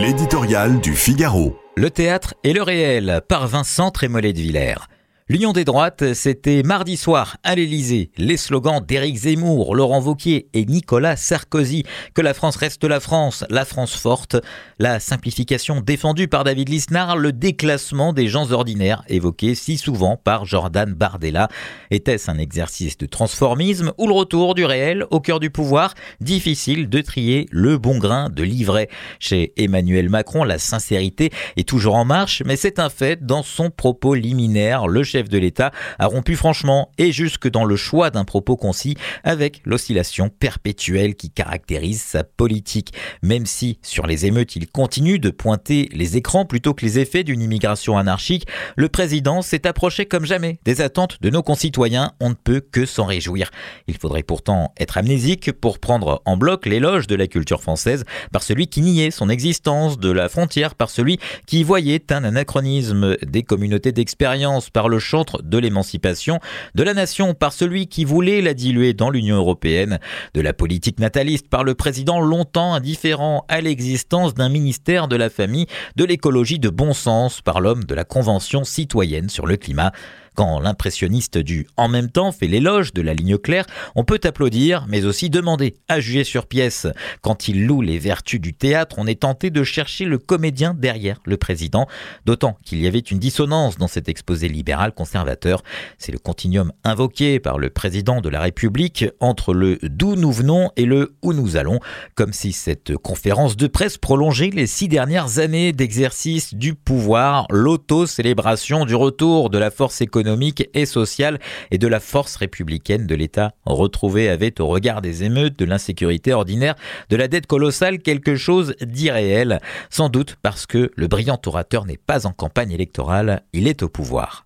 L'éditorial du Figaro. Le théâtre et le réel par Vincent Trémollet de Villers. L'Union des droites, c'était mardi soir à l'Elysée. Les slogans d'Éric Zemmour, Laurent Vauquier et Nicolas Sarkozy. Que la France reste la France, la France forte. La simplification défendue par David Lisnard, le déclassement des gens ordinaires évoqué si souvent par Jordan Bardella. Était-ce un exercice de transformisme ou le retour du réel au cœur du pouvoir? Difficile de trier le bon grain de livret. Chez Emmanuel Macron, la sincérité est toujours en marche, mais c'est un fait dans son propos liminaire. Chef de l'État a rompu franchement et jusque dans le choix d'un propos concis avec l'oscillation perpétuelle qui caractérise sa politique. Même si sur les émeutes il continue de pointer les écrans plutôt que les effets d'une immigration anarchique, le président s'est approché comme jamais des attentes de nos concitoyens. On ne peut que s'en réjouir. Il faudrait pourtant être amnésique pour prendre en bloc l'éloge de la culture française par celui qui niait son existence de la frontière, par celui qui voyait un anachronisme des communautés d'expérience, par le chantre de l'émancipation de la nation par celui qui voulait la diluer dans l'Union européenne, de la politique nataliste par le président longtemps indifférent à l'existence d'un ministère de la famille, de l'écologie de bon sens par l'homme de la Convention citoyenne sur le climat. Quand l'impressionniste du en même temps fait l'éloge de la ligne claire, on peut applaudir, mais aussi demander à juger sur pièce. Quand il loue les vertus du théâtre, on est tenté de chercher le comédien derrière le président, d'autant qu'il y avait une dissonance dans cet exposé libéral conservateur. C'est le continuum invoqué par le président de la République entre le d'où nous venons et le où nous allons, comme si cette conférence de presse prolongeait les six dernières années d'exercice du pouvoir, l'auto-célébration du retour de la force économique économique et sociale et de la force républicaine de l'État retrouvé avait, au regard des émeutes, de l'insécurité ordinaire, de la dette colossale, quelque chose d'irréel, sans doute parce que le brillant orateur n'est pas en campagne électorale, il est au pouvoir.